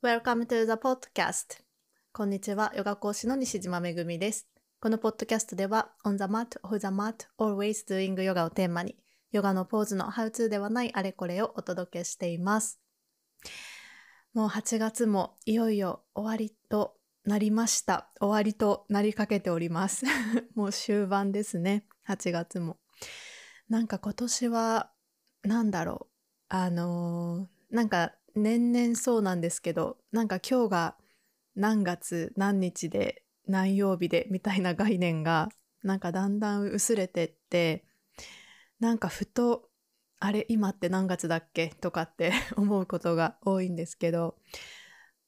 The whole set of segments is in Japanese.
Welcome to the podcast. こんにちは、ヨガ講師の西島めぐみです。このポッドキャストでは、on the mat, off the mat, always doing yoga をテーマに、ヨガのポーズの how to ではないあれこれをお届けしています。もう8月もいよいよ終わりとなりました。終わりとなりかけております。もう終盤ですね。8月も。なんか今年は、なんだろう。あのー、なんか年々そうなんですけど、なんか今日が何月何日で何曜日でみたいな概念がなんかだんだん薄れてって、なんかふと、あれ今って何月だっけ？とかって 思うことが多いんですけど、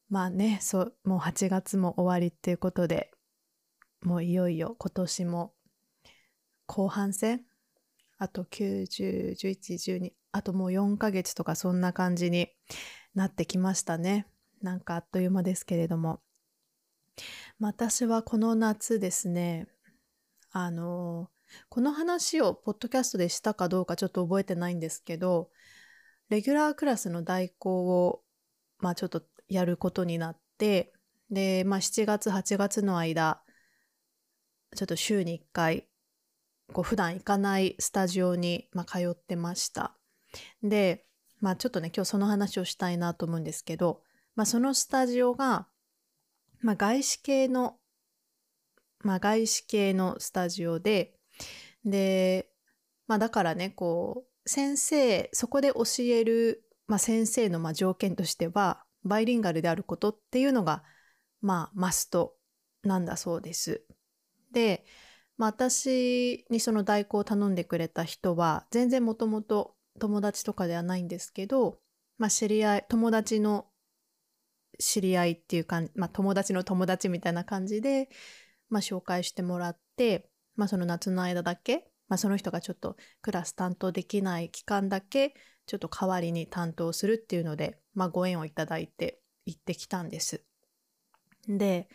まあね、そう、もう8月も終わりっていうことで、もういよいよ今年も後半戦あと90、11、12、あともう4ヶ月とかそんな感じになってきましたね。なんかあっという間ですけれども。私はこの夏ですね、あの、この話をポッドキャストでしたかどうかちょっと覚えてないんですけど、レギュラークラスの代行を、まあちょっとやることになって、で、まあ7月、8月の間、ちょっと週に1回、こう普段行かないスタジオに、まあ、通ってました。で、まあちょっとね、今日その話をしたいなと思うんですけど、まあそのスタジオが、まあ外資系の、まあ外資系のスタジオで、で、まあだからね、こう、先生、そこで教える、まあ先生のまあ条件としては、バイリンガルであることっていうのが、まあマストなんだそうです。で、まあ私にその代行を頼んでくれた人は、全然もともと友達とかではないんですけど、まあ、知り合い、友達の知り合いっていうか、まあ、友達の友達みたいな感じで、まあ、紹介してもらって、まあ、その夏の間だけ、まあ、その人がちょっとクラス担当できない期間だけ、ちょっと代わりに担当するっていうので、まあ、ご縁をいただいて行ってきたんです。で、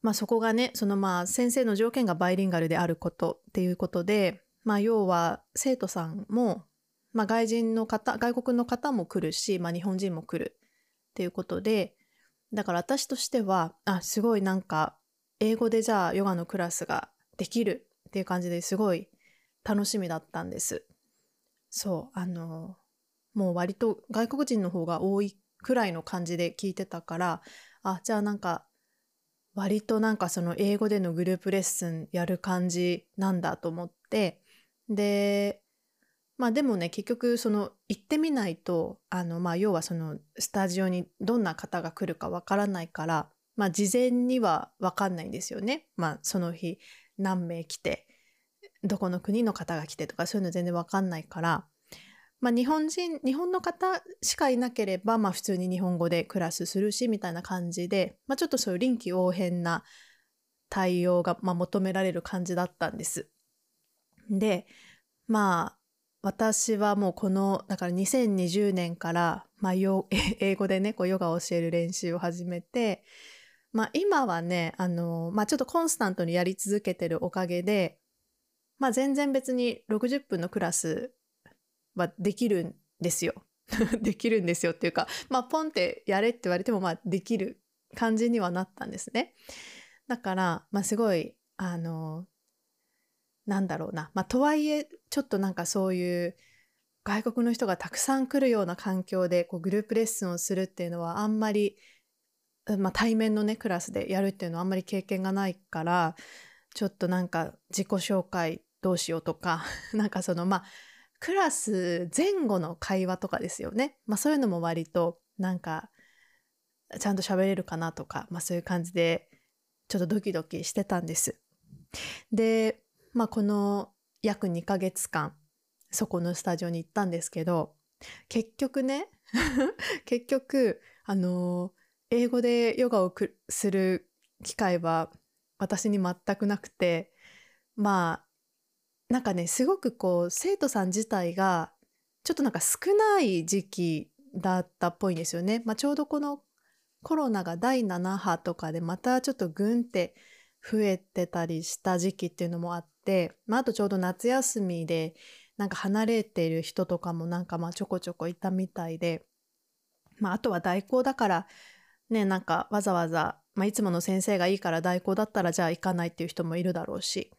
まあ、そこがね、そのまあ、先生の条件がバイリンガルであることっていうことで、まあ、要は生徒さんもまあ、外人の方、外国の方も来るし、まあ、日本人も来るっていうことで、だから私としては、あ、すごいなんか、英語でじゃあヨガのクラスができるっていう感じですごい楽しみだったんです。そう、あの、もう割と外国人の方が多いくらいの感じで聞いてたから、あ、じゃあなんか、割となんかその英語でのグループレッスンやる感じなんだと思って、で、まあでもね、結局その行ってみないと、あのまあ要はそのスタジオにどんな方が来るかわからないから、まあ事前にはわかんないんですよね。まあその日何名来て、どこの国の方が来てとかそういうの全然わかんないから、まあ日本人、日本の方しかいなければ、まあ普通に日本語でクラスするし、みたいな感じで、まあちょっとそういう臨機応変な対応が、まあ、求められる感じだったんです。で、まあ私はもうこの、だから2020年から、まあ、英語でね、こうヨガを教える練習を始めて、まあ今はね、あの、まあちょっとコンスタントにやり続けてるおかげで、まあ全然別に60分のクラスはできるんですよ。できるんですよっていうか、まあポンってやれって言われてもまできる感じにはなったんですね。だから、まあすごい、あの、なんだろうな。まあ、とはいえ、ちょっとなんかそういう外国の人がたくさん来るような環境でこうグループレッスンをするっていうのはあんまり、まあ、対面のね、クラスでやるっていうのはあんまり経験がないから、ちょっとなんか自己紹介どうしようとか、なんかそのまあ、クラス前後の会話とかですよね。まあそういうのも割となんかちゃんと喋れるかなとか、まあそういう感じでちょっとドキドキしてたんです。で、まあこの約2ヶ月間そこのスタジオに行ったんですけど結局ね 結局あの英語でヨガをする機会は私に全くなくてまあなんかねすごくこう生徒さん自体がちょっとなんか少ない時期だったっぽいんですよね。まあ、ちょうどこのコロナが第7波とかでまたちょっとグンって増えてたりした時期っていうのもあって、まあ、あとちょうど夏休みでなんか離れている人とかもなんかまあちょこちょこいたみたいでまあ、あとは代行だからねなんかわざわざ、まあ、いつもの先生がいいから代行だったらじゃあ行かないっていう人もいるだろうし。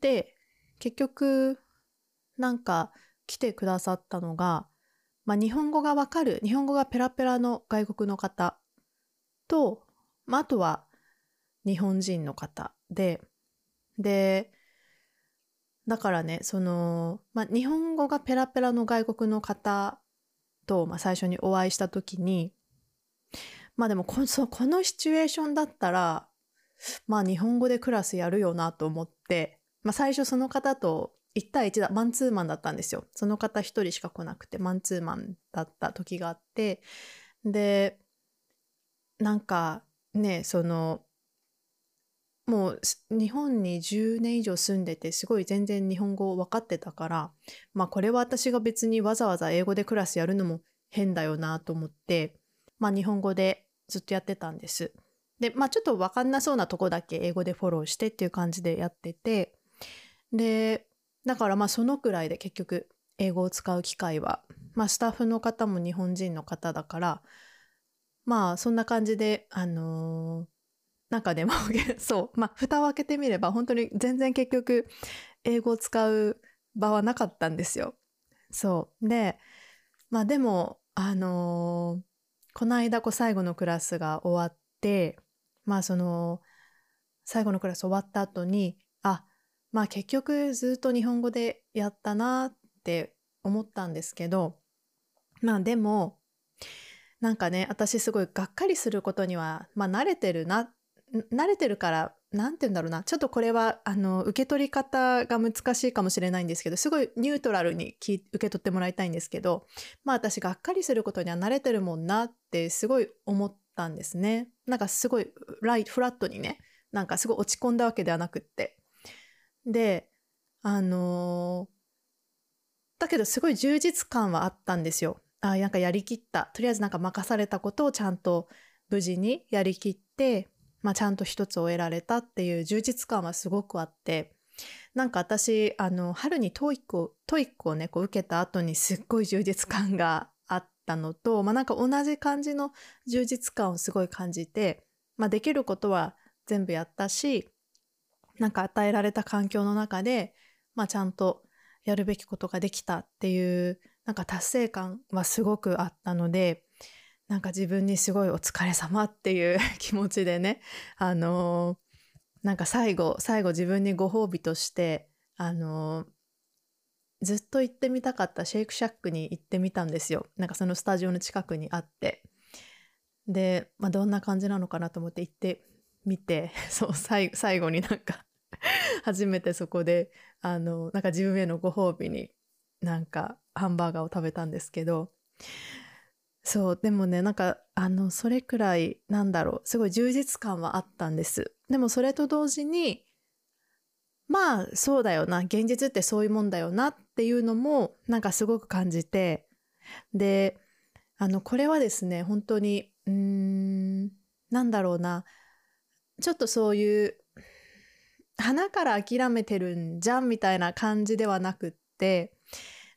で結局なんか来てくださったのが、まあ、日本語がわかる日本語がペラペラの外国の方と、まあ、あとは日本人の方で。でだからねその、まあ、日本語がペラペラの外国の方と、まあ、最初にお会いした時にまあでもこのこのシチュエーションだったらまあ日本語でクラスやるよなと思って、まあ、最初その方と1対1だマンツーマンだったんですよ。その方1人しか来なくてマンツーマンだった時があって。でなんかねそのもう日本に10年以上住んでてすごい全然日本語分かってたからまあこれは私が別にわざわざ英語でクラスやるのも変だよなと思ってまあ日本語でずっとやってたんです。でまあちょっと分かんなそうなとこだけ英語でフォローしてっていう感じでやっててでだからまあそのくらいで結局英語を使う機会はまあスタッフの方も日本人の方だからまあそんな感じであのーなんかでも そうまあ蓋を開けてみれば本当に全然結局英語を使う場はなかったんですよ。そうでまあでもあのー、この間こう最後のクラスが終わってまあその最後のクラス終わった後にあまあ結局ずっと日本語でやったなって思ったんですけどまあでもなんかね私すごいがっかりすることにはまあ慣れてるなっ慣れてるから何て言うんだろうな。ちょっとこれはあの受け取り方が難しいかもしれないんですけどすごいニュートラルに受け取ってもらいたいんですけどまあ私がっかりすることには慣れてるもんなってすごい思ったんですね。なんかすごいライフラットにねなんかすごい落ち込んだわけではなくって。であのー、だけどすごい充実感はあったんですよ。あなんかやりきった。とりあえずなんか任されたことをちゃんと無事にやりきってまあ、ちゃんと一つ終えられたっていう充実感はすごくあってなんか私あの春に TOEIC を TOEIC をねこう受けた後にすっごい充実感があったのと、まあ、なんか同じ感じの充実感をすごい感じて、まあ、できることは全部やったしなんか与えられた環境の中で、まあ、ちゃんとやるべきことができたっていうなんか達成感はすごくあったのでなんか自分にすごいお疲れ様っていう 気持ちでね、あのー、なんか最後、最後自分にご褒美として、あのー、ずっと行ってみたかったシェイクシャックに行ってみたんですよ。なんかそのスタジオの近くにあって。で、まあ、どんな感じなのかなと思って行ってみて、そう最後になんか 初めてそこで、あの、なんか自分へのご褒美になんかハンバーガーを食べたんですけど、そうでもねなんかあのそれくらいなんだろうすごい充実感はあったんです。でもそれと同時にまあそうだよな現実ってそういうもんだよなっていうのもなんかすごく感じてであのこれはですね本当にうーんなんだろうなちょっとそういう花から諦めてるんじゃんみたいな感じではなくって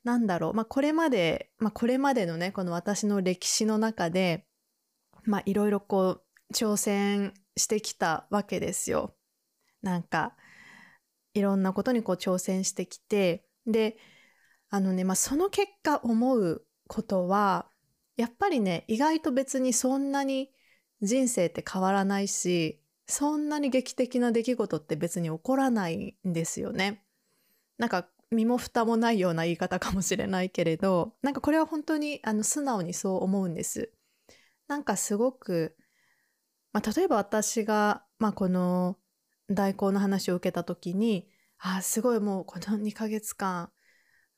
なんだろう、まあ、これまで、まあ、これまでのね、この私の歴史の中で、まあ、いろいろこう、挑戦してきたわけですよ。なんか、いろんなことにこう挑戦してきて、で、あのね、まあ、その結果思うことは、やっぱりね、意外と別にそんなに人生って変わらないし、そんなに劇的な出来事って別に起こらないんですよね。なんか身も蓋もないような言い方かもしれないけれどなんかこれは本当にあの素直にそう思うんです。なんかすごく、まあ、例えば私が、まあ、この代行の話を受けた時にあすごいもうこの2ヶ月間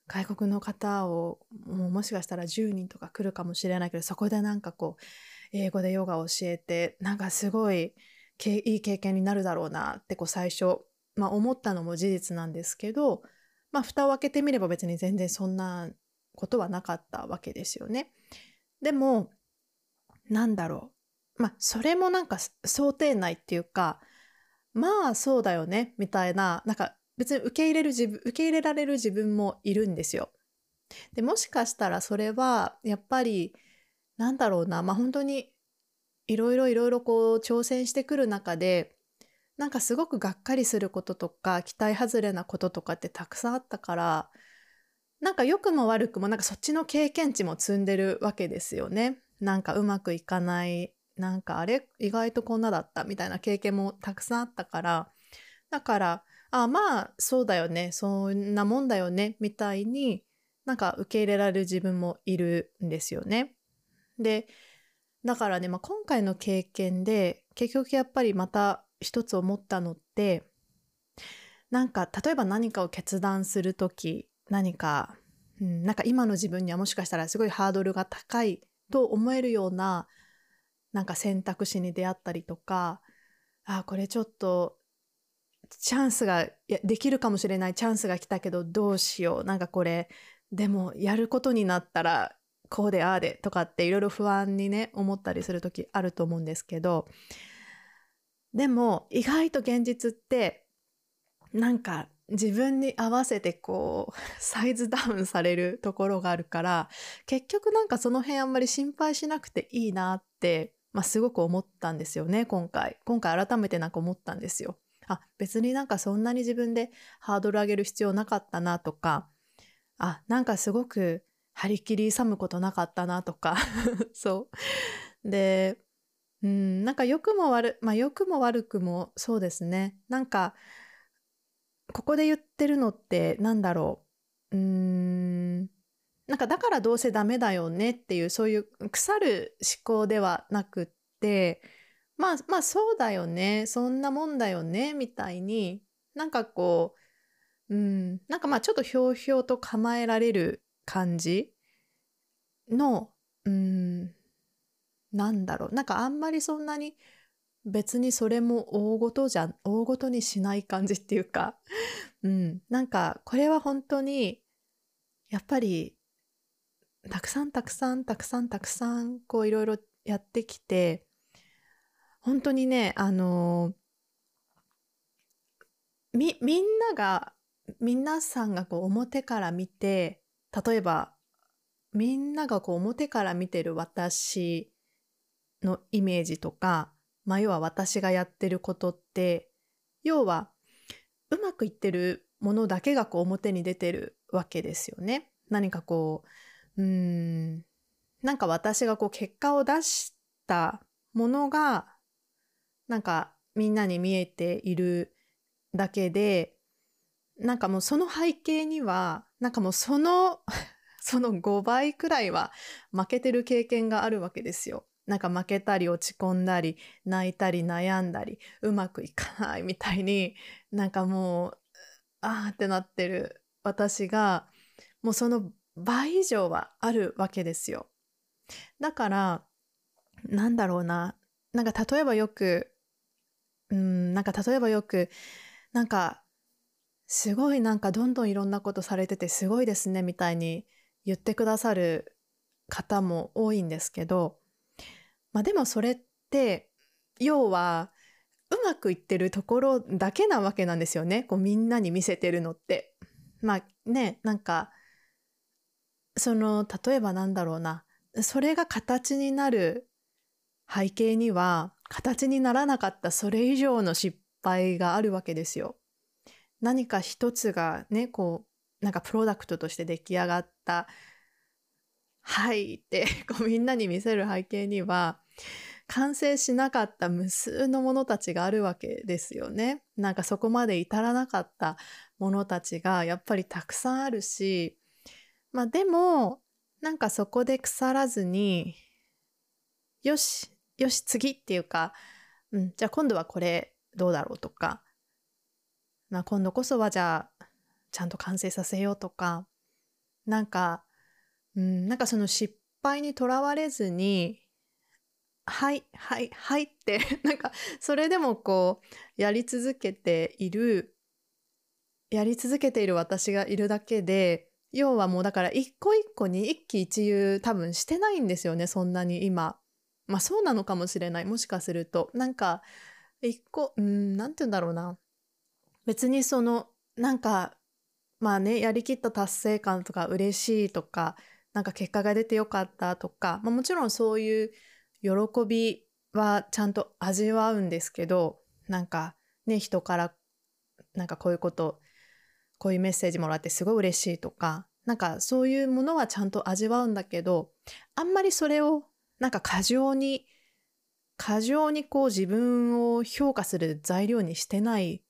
外国の方をもうもしかしたら10人とか来るかもしれないけどそこでなんかこう英語でヨガを教えてなんかすごいいい経験になるだろうなってこう最初、まあ、思ったのも事実なんですけどまあ、蓋を開けてみれば別に全然そんなことはなかったわけですよね。でも、なんだろう。まあ、それもなんか想定内っていうか、まあそうだよね、みたいな、なんか別に受け入れる自分、受け入れられる自分もいるんですよ。で、もしかしたらそれは、やっぱり、なんだろうな、まあ本当にいろいろいろいろこう挑戦してくる中で、なんかすごくがっかりすることとか、期待外れなこととかってたくさんあったから、なんか良くも悪くもなんかそっちの経験値も積んでるわけですよね。なんかうまくいかない、なんかあれ意外とこんなだったみたいな経験もたくさんあったから、だから、あまあそうだよね、そんなもんだよね、みたいになんか受け入れられる自分もいるんですよね。で、だからね、まあ、今回の経験で結局やっぱりまた一つ思ったのってなんか例えば何かを決断する時何か、うん、なんか今の自分にはもしかしたらすごいハードルが高いと思えるようななんか選択肢に出会ったりとかあこれちょっとチャンスができるかもしれないチャンスが来たけどどうしようなんかこれでもやることになったらこうでああでとかっていろいろ不安にね思ったりする時あると思うんですけどでも意外と現実ってなんか自分に合わせてこう サイズダウンされるところがあるから結局なんかその辺あんまり心配しなくていいなって、まあ、すごく思ったんですよね今回。今回改めてなんか思ったんですよ。あ別になんかそんなに自分でハードル上げる必要なかったなとかあなんかすごく張り切り寒むことなかったなとか。そう。でうんなんか良くも悪まあ良くも悪くもそうですね。なんかここで言ってるのってなんだろう。うーんなんかだからどうせダメだよねっていうそういう腐る思考ではなくってまあまあそうだよねそんなもんだよねみたいになんかこううんなんかまあちょっとひょうひょうと構えられる感じの、うん、なんだろう。なんかあんまりそんなに別にそれも大ごとじゃ、大ごとにしない感じっていうか、うん、なんかこれは本当に、やっぱり、たくさんたくさんたくさんたくさんこういろいろやってきて、本当にね、あのみ、みんなが皆さんがこう表から見て例えばみんながこう表から見てる私のイメージとか、まあ、要は私がやってることって要はうまくいってるものだけがこう表に出てるわけですよね。何かこううんなんか私がこう結果を出したものがなんかみんなに見えているだけでなんかもうその背景には、なんかもうその その5倍くらいは負けてる経験があるわけですよ。なんか負けたり落ち込んだり泣いたり悩んだりうまくいかないみたいに なんかもうあーってなってる私がもうその倍以上はあるわけですよ。だからなんだろうななんか例えばよくうんなんか例えばよくなんかすごいなんかどんどんいろんなことされててすごいですねみたいに言ってくださる方も多いんですけど、まあでもそれって要はうまくいってるところだけなわけなんですよね。こうみんなに見せてるのって。まあね、なんかその例えばなんだろうなそれが形になる背景には形にならなかったそれ以上の失敗があるわけですよ。何か一つがねこうなんかプロダクトとして出来上がった「はい」ってこうみんなに見せる背景には完成しなかった無数のものたちがあるわけですよね。なんかそこまで至らなかったものたちがやっぱりたくさんあるしまあでもなんかそこで腐らずによしよし次っていうか、うん、じゃあ今度はこれどうだろうとかまあ、今度こそはじゃあちゃんと完成させようとかなんか、うん、なんかその失敗にとらわれずにはいはいはいって なんかそれでもこうやり続けているやり続けている私がいるだけで要はもうだから一個一個に一喜一憂多分してないんですよねそんなに今。まあそうなのかもしれないもしかするとなんか一個うんなんて言うんだろうな別にそのなんかまあねやりきった達成感とか嬉しいとかなんか結果が出てよかったとか、まあ、もちろんそういう喜びはちゃんと味わうんですけどなんかね人からなんかこういうことこういうメッセージもらってすごい嬉しいとかなんかそういうものはちゃんと味わうんだけどあんまりそれをなんか過剰に過剰にこう自分を評価する材料にしてない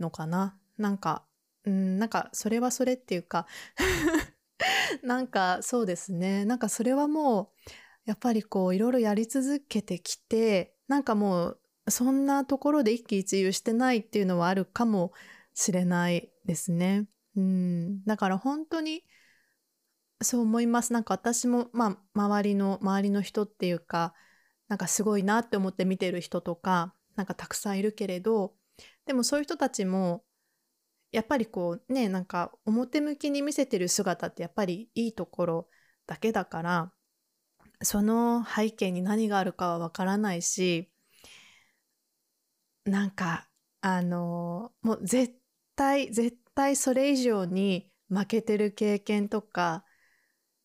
のかな。なんかうんなんかそれはそれっていうか なんかそうですね。なんかそれはもうやっぱりこういろいろやり続けてきてなんかもうそんなところで一喜一憂してないっていうのはあるかもしれないですね。うん、だから本当にそう思います。なんか私も、まあ、周りの、周りの人っていうか、なんかすごいなって思って見てる人とか、なんかたくさんいるけれど、でもそういう人たちも、やっぱりこうね、なんか表向きに見せてる姿ってやっぱりいいところだけだから、その背景に何があるかはわからないし、なんか、あの、もう絶対、絶対それ以上に負けてる経験とか、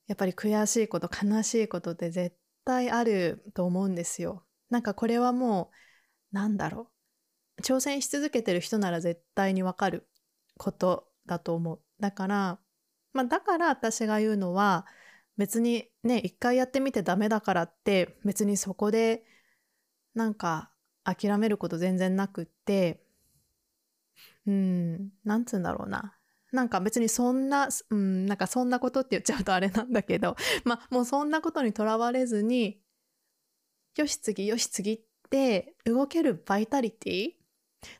やっぱり悔しいこと、悲しいことって絶対あると思うんですよ。なんかこれはもう、なんだろう。挑戦し続けてる人なら絶対にわかることだと思う。だから、まあだから私が言うのは、別にね、一回やってみてダメだからって、別にそこで、なんか諦めること全然なくって、うん、なんつうんだろうな。なんか別にそんな、うん、なんかそんなことって言っちゃうとあれなんだけど、まあもうそんなことにとらわれずに、よし次、よし次って動けるバイタリティ？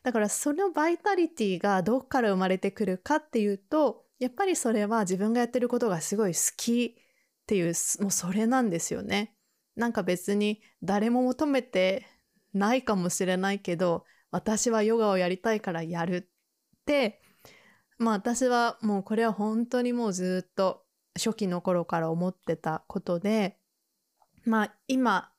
だからそのバイタリティがどこから生まれてくるかっていうと、やっぱりそれは自分がやってることがすごい好きっていう、もうそれなんですよね。なんか別に誰も求めてないかもしれないけど、私はヨガをやりたいからやるって、まあ私はもうこれは本当にもうずっと初期の頃から思ってたことで、まあ今、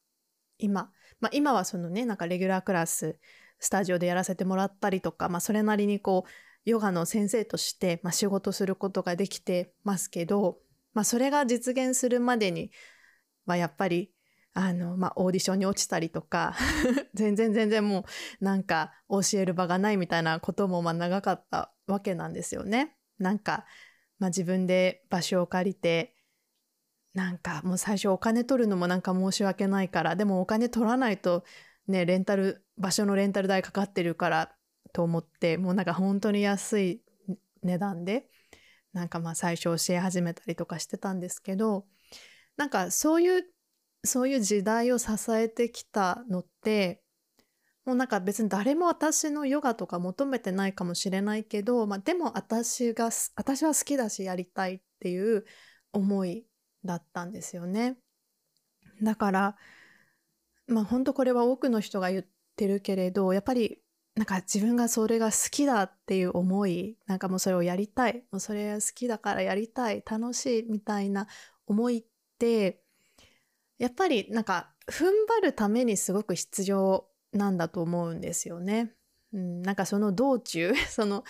今、まあ今はそのね、なんかレギュラークラス、スタジオでやらせてもらったりとか、まあそれなりにこう、ヨガの先生として、まあ、仕事することができてますけど、まあそれが実現するまでに、まあやっぱりあの、まあ、オーディションに落ちたりとか 全然全然もうなんか教える場がないみたいなこともまあ長かったわけなんですよね。なんか、まあ、自分で場所を借りてなんかもう最初お金取るのもなんか申し訳ないからでもお金取らないとねレンタル場所のレンタル代かかってるからと思ってもうなんか本当に安い値段でなんかまあ最初教え始めたりとかしてたんですけどなんかそういうそういう時代を支えてきたのってもうなんか別に誰も私のヨガとか求めてないかもしれないけど、まあ、でも私が私は好きだしやりたいっていう思いだったんですよね。だからまあ本当これは多くの人が言ってるけれどやっぱりなんか自分がそれが好きだっていう思いなんかもうそれをやりたいもうそれ好きだからやりたい楽しいみたいな思いってやっぱりなんか踏ん張るためにすごく必要なんだと思うんですよね。うん、なんかその道中 その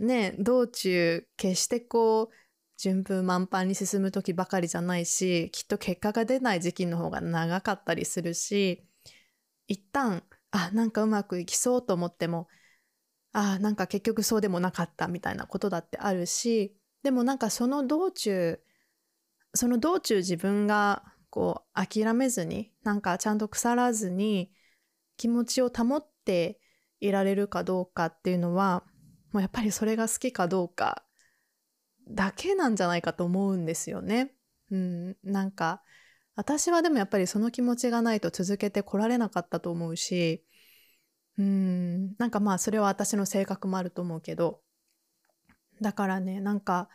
ね道中決してこう順風満帆に進む時ばかりじゃないしきっと結果が出ない時期の方が長かったりするし一旦あなんかうまくいきそうと思ってもあなんか結局そうでもなかったみたいなことだってあるしでもなんかその道中その道中自分がこう諦めずになんかちゃんと腐らずに気持ちを保っていられるかどうかっていうのはもうやっぱりそれが好きかどうかだけなんじゃないかと思うんですよね。うん、なんか私はでもやっぱりその気持ちがないと続けてこられなかったと思うしうんなんかまあそれは私の性格もあると思うけどだからねなんか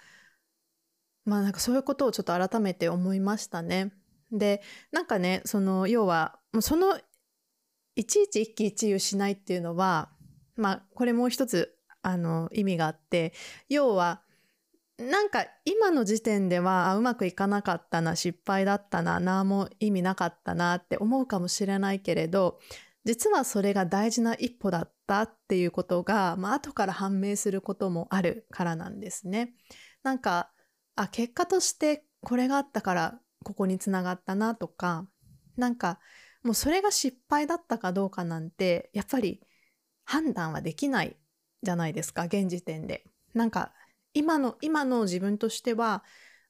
まあなんかそういうことをちょっと改めて思いましたね。でなんかねその要はもうそのいちいち一喜一憂しないっていうのはまあこれもう一つあの意味があって要はなんか今の時点ではうまくいかなかったな失敗だったな何も意味なかったなって思うかもしれないけれど実はそれが大事な一歩だったっていうことが、まあ後から判明することもあるからなんですね。なんかあ結果としてこれがあったからここにつながったなとかなんかもうそれが失敗だったかどうかなんてやっぱり判断はできないじゃないですか現時点で。なんか今の今の自分としては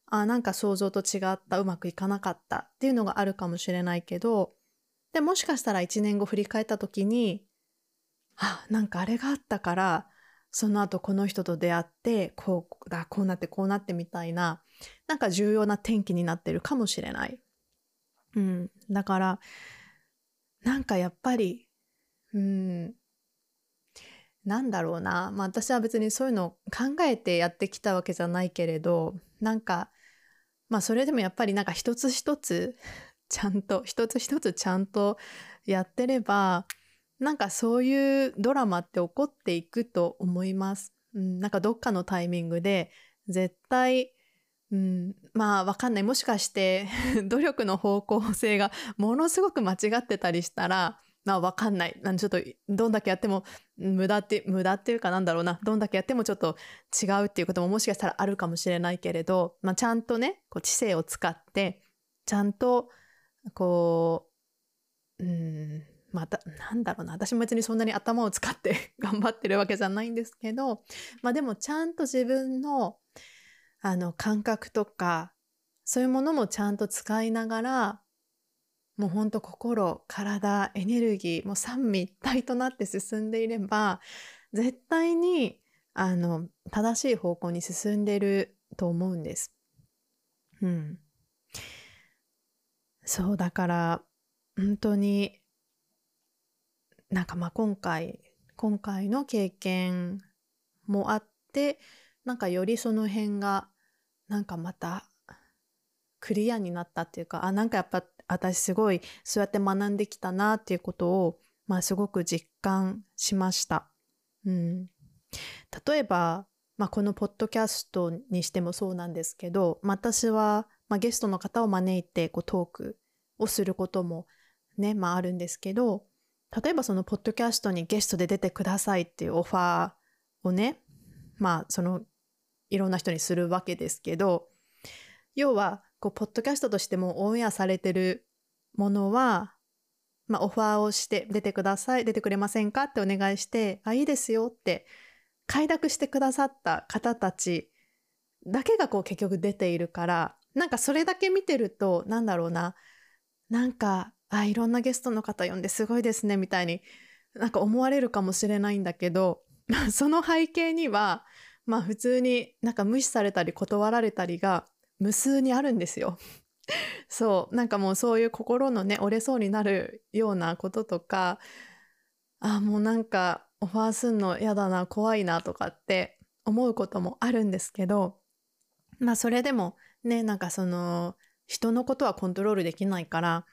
あなんか想像と違ったうまくいかなかったっていうのがあるかもしれないけどでもしかしたら1年後振り返った時にあなんかあれがあったからその後この人と出会ってこうだこうなってこうなってみたいななんか重要な転機になってるかもしれない。うん、だからなんかやっぱりうんなんだろうな、まあ、私は別にそういうのを考えてやってきたわけじゃないけれどなんかまあそれでもやっぱりなんか一つ一つ ちゃんと一つ一つちゃんとやってればなんかそういうドラマって起こっていくと思います。うん、なんかどっかのタイミングで絶対、うん、まあわかんないもしかして 努力の方向性がものすごく間違ってたりしたらまあわかんない。ちょっとどんだけやっても無駄って、無駄っていうかなんだろうな。どんだけやってもちょっと違うっていうことももしかしたらあるかもしれないけれど、まあちゃんとね、こう知性を使って、ちゃんとこう、うん、また、なんだろうな。私も別にそんなに頭を使って 頑張ってるわけじゃないんですけど、まあでもちゃんと自分のあの感覚とか、そういうものもちゃんと使いながら、もうほんと心、体、エネルギー、もう三位一体となって進んでいれば、絶対に、あの、正しい方向に進んでると思うんです。うん。そう、だから、本当に、なんかまあ今回、今回の経験もあって、なんかよりその辺が、なんかまた、クリアになったっていうか、あ、なんかやっぱ私すごいそうやって学んできたなっていうことを、まあ、すごく実感しました。うん、例えば、まあ、このポッドキャストにしてもそうなんですけど、私は、まあ、ゲストの方を招いてこうトークをすることもね、まあ、あるんですけど、例えばそのポッドキャストにゲストで出てくださいっていうオファーをね、まあそのいろんな人にするわけですけど、要はこう、ポッドキャストとしてもオンエアされてるものは、まあ、オファーをして、出てください、出てくれませんか？ってお願いして、あ、いいですよって、快諾してくださった方たちだけがこう結局出ているから、なんかそれだけ見てると、なんだろうな、なんか、あ、いろんなゲストの方呼んですごいですね、みたいになんか思われるかもしれないんだけど、その背景には、まあ普通になんか無視されたり断られたりが無数にあるんですよ。そうなんかもうそういう心のね折れそうになるようなこととかあもうなんかオファーすんの嫌だな怖いなとかって思うこともあるんですけどまあそれでもねなんかその人のことはコントロールできないから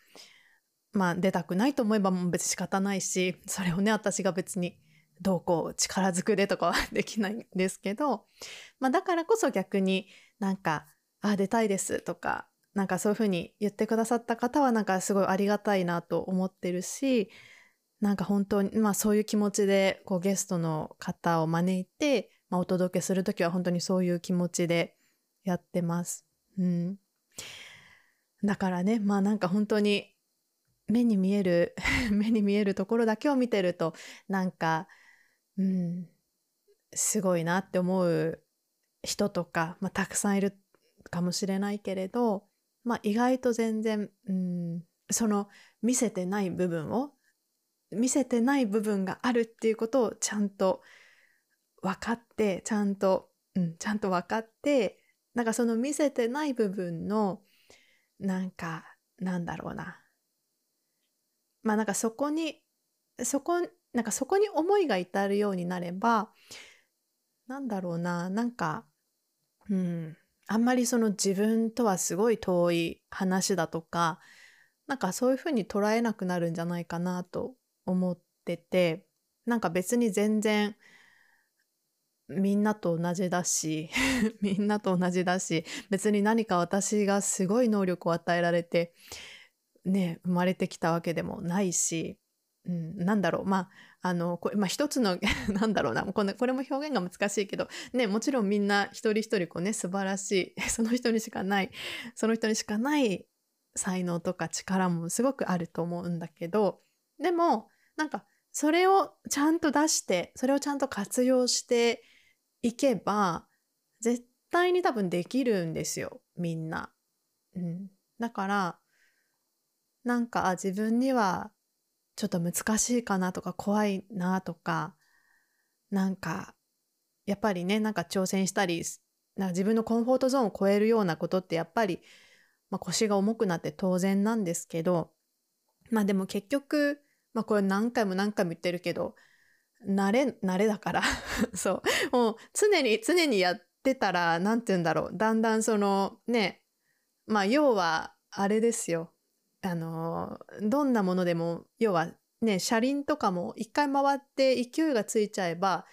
まあ出たくないと思えばもう別に仕方ないしそれをね私が別にどうこう力ずくでとかはできないんですけど、まあ、だからこそ逆になんかあ、出たいですとか、なんかそういうふうに言ってくださった方はなんかすごいありがたいなと思ってるし、なんか本当に、まあそういう気持ちでこうゲストの方を招いて、まあ、お届けするときは本当にそういう気持ちでやってます。うん。だからね、まあなんか本当に目に見える 目に見えるところだけを見てると、なんか、うん、すごいなって思う人とか、まあ、たくさんいるかもしれないけれど、まあ、意外と全然、うん、その見せてない部分を見せてない部分があるっていうことをちゃんと分かってちゃんと、うん、ちゃんと分かってなんかその見せてない部分のなんかなんだろうな。まあなんかそこにそこなんかそこに思いが至るようになればなんだろうな。なんかうんあんまりその自分とはすごい遠い話だとかなんかそういうふうに捉えなくなるんじゃないかなと思っててなんか別に全然みんなと同じだし みんなと同じだし別に何か私がすごい能力を与えられてね生まれてきたわけでもないしうん、なんだろう。まあ、あの、これ、まあ一つの なんだろうな。これこれも表現が難しいけど、ね、もちろんみんな一人一人こうね、素晴らしい、その人にしかない、その人にしかない才能とか力もすごくあると思うんだけど、でも、なんか、それをちゃんと出して、それをちゃんと活用していけば、絶対に多分できるんですよ、みんな。うん。だから、なんか、自分にはちょっと難しいかなとか怖いなとか、なんか、やっぱりね、なんか挑戦したり、なんか自分のコンフォートゾーンを超えるようなことってやっぱり、まあ、腰が重くなって当然なんですけど、まあでも結局、まあこれ何回も何回も言ってるけど、慣れ、慣れだから そう。もう常に、常にやってたら、なんて言うんだろう。だんだんその、ね、まあ要は、あれですよ。あの、どんなものでも、要はね、車輪とかも一回回って勢いがついちゃえば、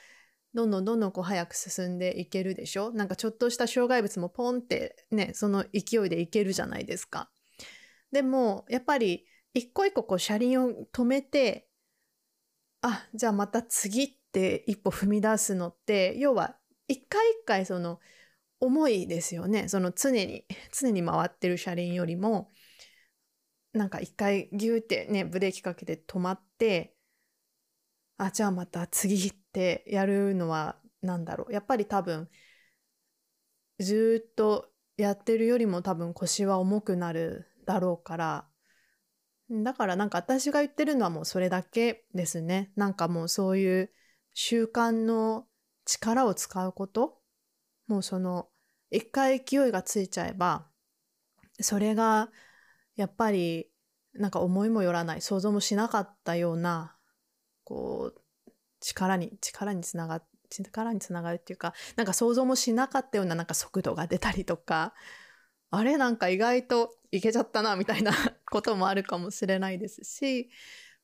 どんどんどんどんこう早く進んでいけるでしょ？なんかちょっとした障害物もポンってね、その勢いでいけるじゃないですか。でも、やっぱり一個一個こう車輪を止めて、あ、じゃあまた次って一歩踏み出すのって、要は一回一回その重いですよね。その常に、常に回ってる車輪よりも、なんか一回ギューってね、ブレーキかけて止まって、あ、じゃあまた次ってやるのは何だろう。やっぱり多分、ずっとやってるよりも多分腰は重くなるだろうから、だからなんか私が言ってるのはもうそれだけですね。なんかもうそういう習慣の力を使うこと、もうその一回勢いがついちゃえば、それがやっぱりなんか思いもよらない想像もしなかったようなこう力に力につなが力につながるっていうかなんか想像もしなかったようななんか速度が出たりとかあれなんか意外といけちゃったなみたいなこともあるかもしれないですし、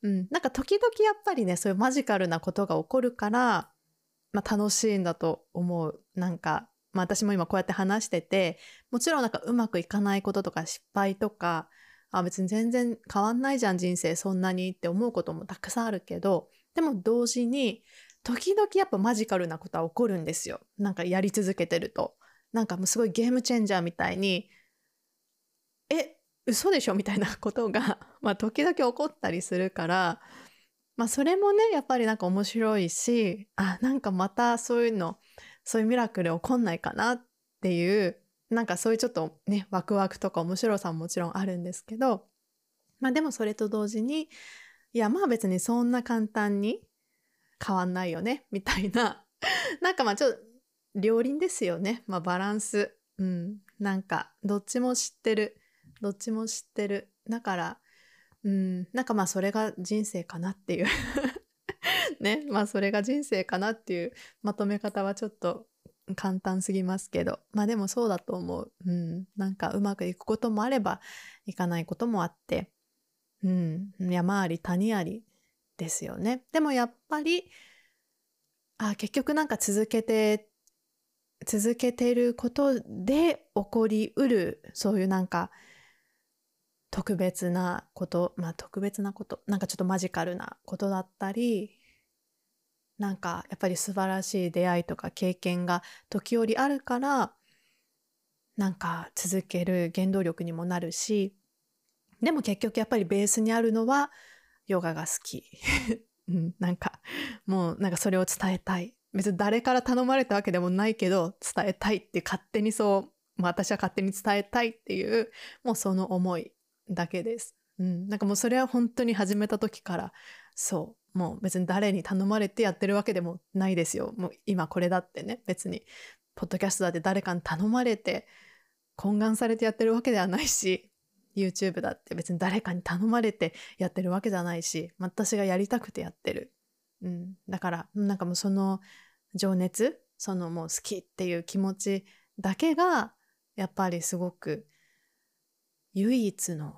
うん、なんか時々やっぱりねそういうマジカルなことが起こるから、まあ、楽しいんだと思う。なんか、まあ、私も今こうやって話しててもちろんなんかうまくいかないこととか失敗とかあ、別に全然変わんないじゃん人生そんなにって思うこともたくさんあるけど、でも同時に時々やっぱマジカルなことは起こるんですよ。なんかやり続けてると。なんかもうすごいゲームチェンジャーみたいに、え、嘘でしょ？みたいなことが、まあ時々起こったりするから、まあそれもね、やっぱりなんか面白いし、あ、なんかまたそういうの、そういうミラクル起こんないかなっていうなんかそういうちょっとね、ワクワクとか面白さももちろんあるんですけど、まあでもそれと同時に、いやまあ別にそんな簡単に変わんないよね、みたいな、なんかまあちょっと両輪ですよね。まあバランス。うん。なんかどっちも知ってる。どっちも知ってる。だから、うん、なんかまあそれが人生かなっていう ね。まあそれが人生かなっていうまとめ方はちょっと簡単すぎますけど。まあでもそうだと思う。うん。なんかうまくいくこともあれば、いかないこともあって。うん。山あり谷ありですよね。でもやっぱり、あ、結局なんか続けて、続けてることで起こりうる、そういうなんか、特別なこと、まあ特別なこと、なんかちょっとマジカルなことだったり、なんかやっぱり素晴らしい出会いとか経験が時折あるからなんか続ける原動力にもなるしでも結局やっぱりベースにあるのはヨガが好き、うん、なんかもうなんかそれを伝えたい。別に誰から頼まれたわけでもないけど伝えたいって勝手にそう、私は勝手に伝えたいっていうもうその思いだけです、うん、なんかもうそれは本当に始めた時からそうもう別に誰に頼まれてやってるわけでもないですよ。もう今これだってね、別に、ポッドキャストだって誰かに頼まれて、懇願されてやってるわけではないし、YouTube だって別に誰かに頼まれてやってるわけじゃないし、私がやりたくてやってる。うん。だから、なんかもうその情熱、そのもう好きっていう気持ちだけが、やっぱりすごく唯一の、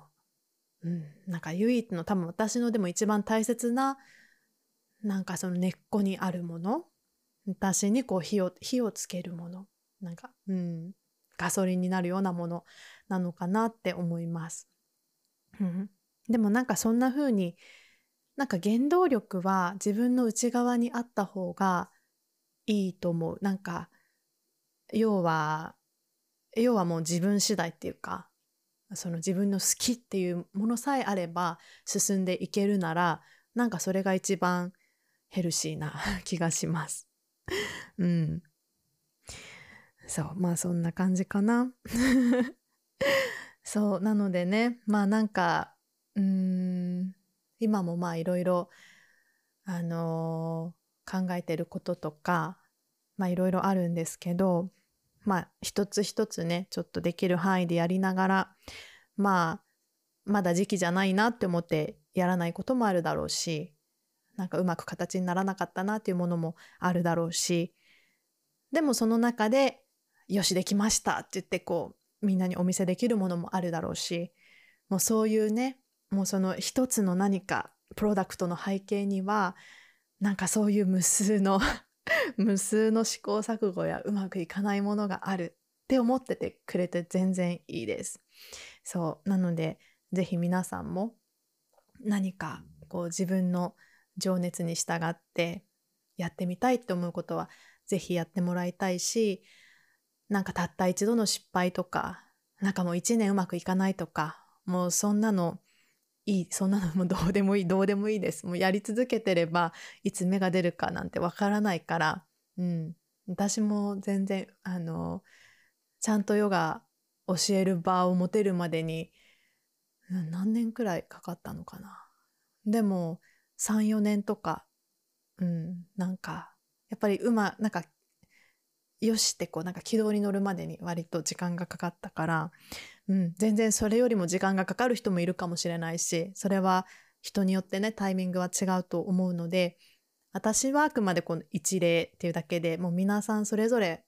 うん、なんか唯一の多分私のでも一番大切ななんかその根っこにあるもの私にこう火を火をつけるものなんかうんガソリンになるようなものなのかなって思います。うん、でもなんかそんな風になんか原動力は自分の内側にあった方がいいと思う。なんか、要は、要はもう自分次第っていうか、その自分の好きっていうものさえあれば進んでいけるなら、なんかそれが一番ヘルシーな 気がします。うん。そう、まあそんな感じかな。そう、なのでね、まあなんか、うーん、今もまあいろいろ、あのー、考えてることとか、まあいろいろあるんですけど、まあ一つ一つね、ちょっとできる範囲でやりながら、まあ、まだ時期じゃないなって思ってやらないこともあるだろうし、なんかうまく形にならなかったなっていうものもあるだろうし、でもその中で、よしできましたって言ってこう、みんなにお見せできるものもあるだろうし、もうそういうね、もうその一つの何かプロダクトの背景には、なんかそういう無数の 無数の試行錯誤やうまくいかないものがあるって思っててくれて全然いいです。そう。なので、ぜひ皆さんも何かこう自分の情熱に従ってやってみたいって思うことはぜひやってもらいたいし、なんかたった一度の失敗とか、なんかもう一年うまくいかないとか、もうそんなのいい、そんなのも どうでもいい、どうでもいいです。もうやり続けてればいつ芽が出るかなんてわからないから、うん。私も全然、あの、ちゃんとヨガ教える場を持てるまでに何年くらいかかったのかな。でも3、4年とか、うん、なんか、やっぱりうま、なんか、よしってこうなんか軌道に乗るまでに割と時間がかかったから、うん、全然それよりも時間がかかる人もいるかもしれないし、それは人によってね、タイミングは違うと思うので、私はあくまでこの一例っていうだけでもう皆さんそれぞれ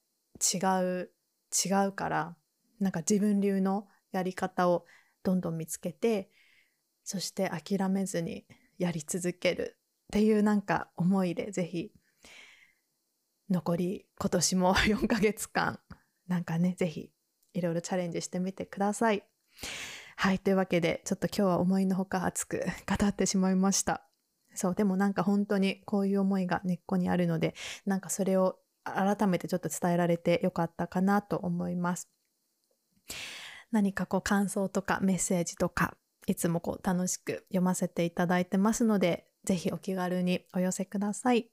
違う、違うから、なんか自分流のやり方をどんどん見つけて、そして諦めずにやり続けるっていうなんか思いでぜひ残り今年も 4ヶ月間なんかねぜひいろいろチャレンジしてみてください。はいというわけでちょっと今日は思いのほか熱く 語ってしまいました。そうでもなんか本当にこういう思いが根っこにあるのでなんかそれを改めてちょっと伝えられてよかったかなと思います。何かこう感想とかメッセージとかいつもこう楽しく読ませていただいてますので、ぜひお気軽にお寄せください。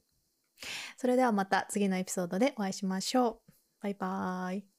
それではまた次のエピソードでお会いしましょう。バイバーイ。